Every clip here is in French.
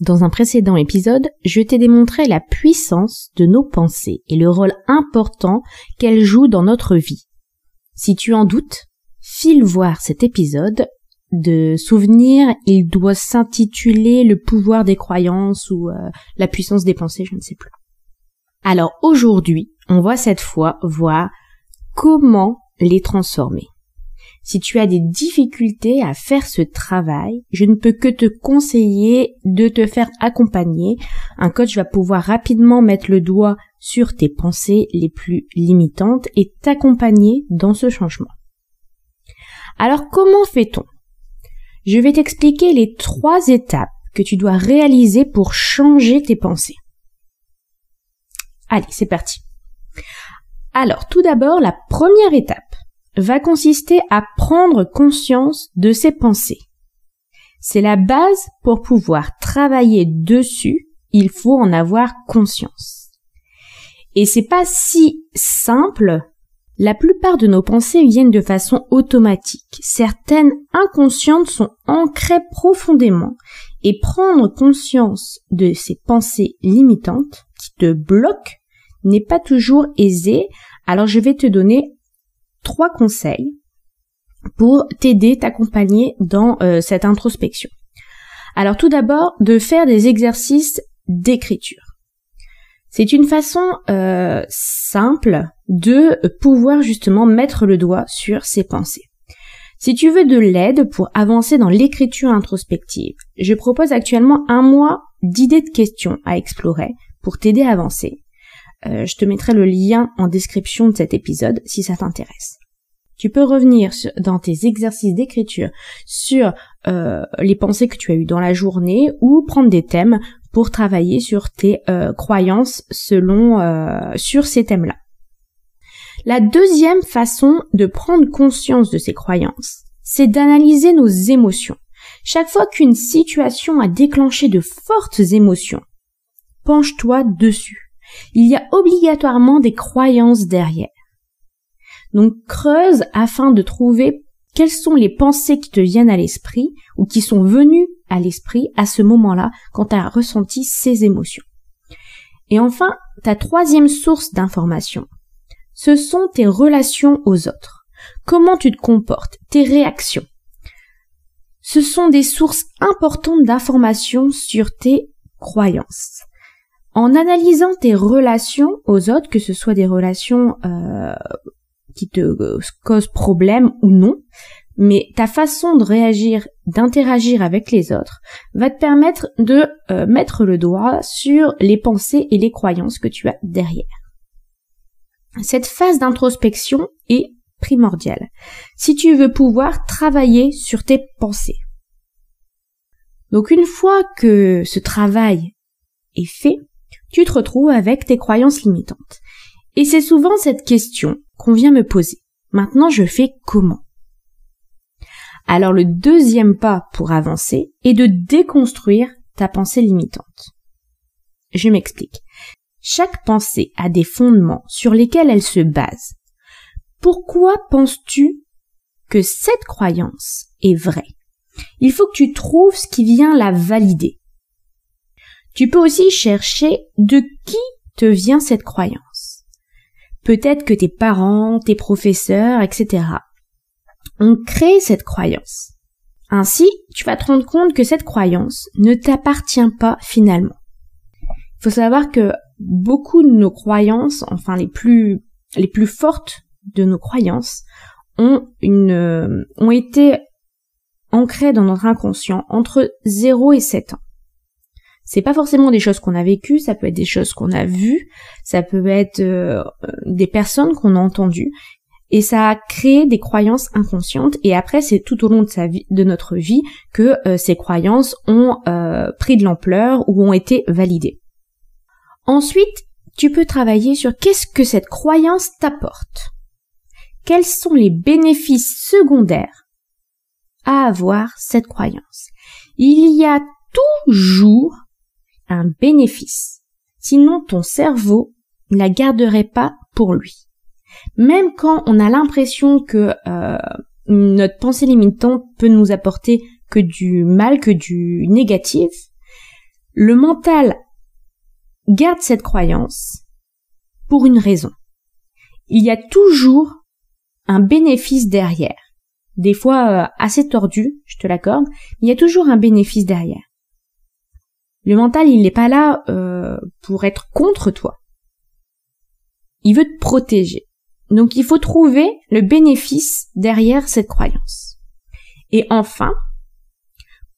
Dans un précédent épisode, je t'ai démontré la puissance de nos pensées et le rôle important qu'elles jouent dans notre vie. Si tu en doutes, file voir cet épisode de souvenir, il doit s'intituler le pouvoir des croyances ou euh, la puissance des pensées, je ne sais plus. Alors aujourd'hui, on va cette fois voir comment les transformer. Si tu as des difficultés à faire ce travail, je ne peux que te conseiller de te faire accompagner. Un coach va pouvoir rapidement mettre le doigt sur tes pensées les plus limitantes et t'accompagner dans ce changement. Alors comment fait-on? Je vais t'expliquer les trois étapes que tu dois réaliser pour changer tes pensées. Allez, c'est parti. Alors, tout d'abord, la première étape va consister à prendre conscience de ses pensées. C'est la base pour pouvoir travailler dessus, il faut en avoir conscience. Et c'est pas si simple. La plupart de nos pensées viennent de façon automatique. Certaines inconscientes sont ancrées profondément et prendre conscience de ces pensées limitantes qui te bloquent n'est pas toujours aisé. Alors je vais te donner trois conseils pour t'aider, t'accompagner dans euh, cette introspection. Alors tout d'abord, de faire des exercices d'écriture. C'est une façon euh, simple de pouvoir justement mettre le doigt sur ses pensées. Si tu veux de l'aide pour avancer dans l'écriture introspective, je propose actuellement un mois d'idées de questions à explorer pour t'aider à avancer. Euh, je te mettrai le lien en description de cet épisode si ça t'intéresse. Tu peux revenir dans tes exercices d'écriture sur euh, les pensées que tu as eues dans la journée ou prendre des thèmes pour travailler sur tes euh, croyances selon sur ces thèmes-là. La deuxième façon de prendre conscience de ces croyances, c'est d'analyser nos émotions. Chaque fois qu'une situation a déclenché de fortes émotions, penche-toi dessus il y a obligatoirement des croyances derrière. Donc creuse afin de trouver quelles sont les pensées qui te viennent à l'esprit ou qui sont venues à l'esprit à ce moment-là quand tu as ressenti ces émotions. Et enfin, ta troisième source d'information, ce sont tes relations aux autres. Comment tu te comportes, tes réactions. Ce sont des sources importantes d'informations sur tes croyances. En analysant tes relations aux autres, que ce soit des relations euh, qui te euh, causent problème ou non, mais ta façon de réagir, d'interagir avec les autres, va te permettre de euh, mettre le doigt sur les pensées et les croyances que tu as derrière. Cette phase d'introspection est primordiale si tu veux pouvoir travailler sur tes pensées. Donc une fois que ce travail est fait, tu te retrouves avec tes croyances limitantes. Et c'est souvent cette question qu'on vient me poser. Maintenant, je fais comment? Alors le deuxième pas pour avancer est de déconstruire ta pensée limitante. Je m'explique. Chaque pensée a des fondements sur lesquels elle se base. Pourquoi penses-tu que cette croyance est vraie? Il faut que tu trouves ce qui vient la valider. Tu peux aussi chercher de qui te vient cette croyance. Peut-être que tes parents, tes professeurs, etc. ont créé cette croyance. Ainsi, tu vas te rendre compte que cette croyance ne t'appartient pas finalement. Il faut savoir que beaucoup de nos croyances, enfin les plus, les plus fortes de nos croyances, ont une, euh, ont été ancrées dans notre inconscient entre 0 et 7 ans. C'est pas forcément des choses qu'on a vécues, ça peut être des choses qu'on a vues, ça peut être euh, des personnes qu'on a entendues. et ça a créé des croyances inconscientes et après c'est tout au long de sa vie de notre vie que euh, ces croyances ont euh, pris de l'ampleur ou ont été validées. Ensuite, tu peux travailler sur qu'est-ce que cette croyance t'apporte. Quels sont les bénéfices secondaires à avoir cette croyance? Il y a toujours un bénéfice. Sinon ton cerveau ne la garderait pas pour lui. Même quand on a l'impression que euh, notre pensée limitante peut nous apporter que du mal, que du négatif, le mental garde cette croyance pour une raison. Il y a toujours un bénéfice derrière. Des fois euh, assez tordu, je te l'accorde, il y a toujours un bénéfice derrière. Le mental, il n'est pas là euh, pour être contre toi. Il veut te protéger. Donc il faut trouver le bénéfice derrière cette croyance. Et enfin,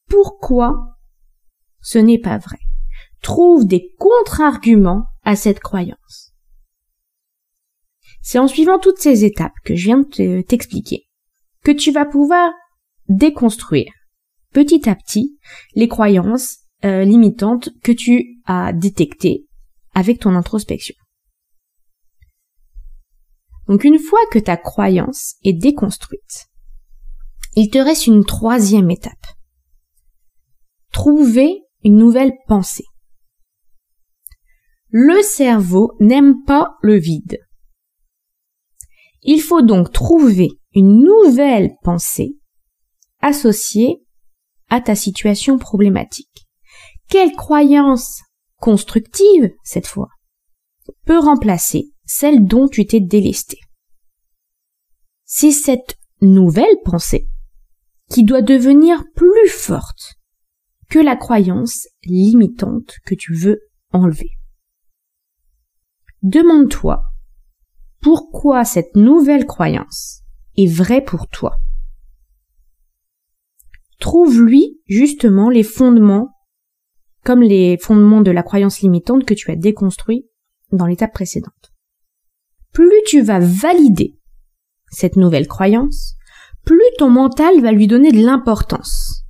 pourquoi ce n'est pas vrai? Trouve des contre-arguments à cette croyance. C'est en suivant toutes ces étapes que je viens de t'expliquer que tu vas pouvoir déconstruire petit à petit les croyances euh, limitantes que tu as détectées avec ton introspection. Donc une fois que ta croyance est déconstruite, il te reste une troisième étape. Trouver une nouvelle pensée. Le cerveau n'aime pas le vide. Il faut donc trouver une nouvelle pensée associée à ta situation problématique. Quelle croyance constructive, cette fois, peut remplacer celle dont tu t'es délesté. C'est cette nouvelle pensée qui doit devenir plus forte que la croyance limitante que tu veux enlever. Demande-toi pourquoi cette nouvelle croyance est vraie pour toi. Trouve-lui justement les fondements, comme les fondements de la croyance limitante que tu as déconstruit dans l'étape précédente plus tu vas valider cette nouvelle croyance, plus ton mental va lui donner de l'importance.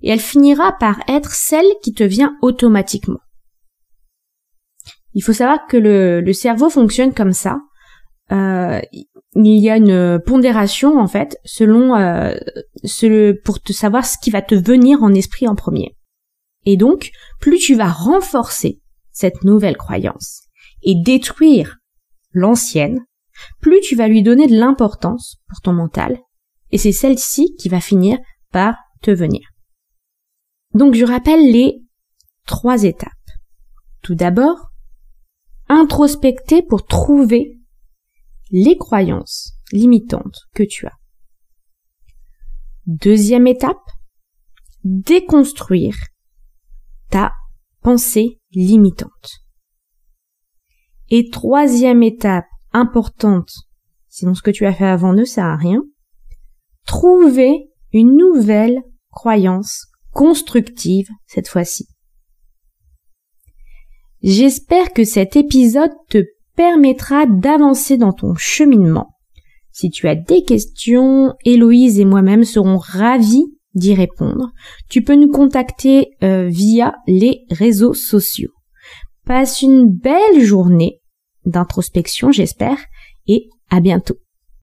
Et elle finira par être celle qui te vient automatiquement. Il faut savoir que le, cerveau fonctionne comme ça. Euh, il y a une pondération en fait selon euh, pour te savoir ce qui va te venir en esprit en premier. Et donc, plus tu vas renforcer cette nouvelle croyance et détruire l'ancienne, plus tu vas lui donner de l'importance pour ton mental, et c'est celle-ci qui va finir par te venir. Donc je rappelle les trois étapes. Tout d'abord, introspecter pour trouver les croyances limitantes que tu as. Deuxième étape, déconstruire ta pensée limitante. Et troisième étape importante, sinon ce que tu as fait avant ne sert à rien, trouver une nouvelle croyance constructive cette fois-ci. J'espère que cet épisode te permettra d'avancer dans ton cheminement. Si tu as des questions, Héloïse et moi-même serons ravis d'y répondre. Tu peux nous contacter euh, via les réseaux sociaux. Passe une belle journée d'introspection, j'espère, et à bientôt.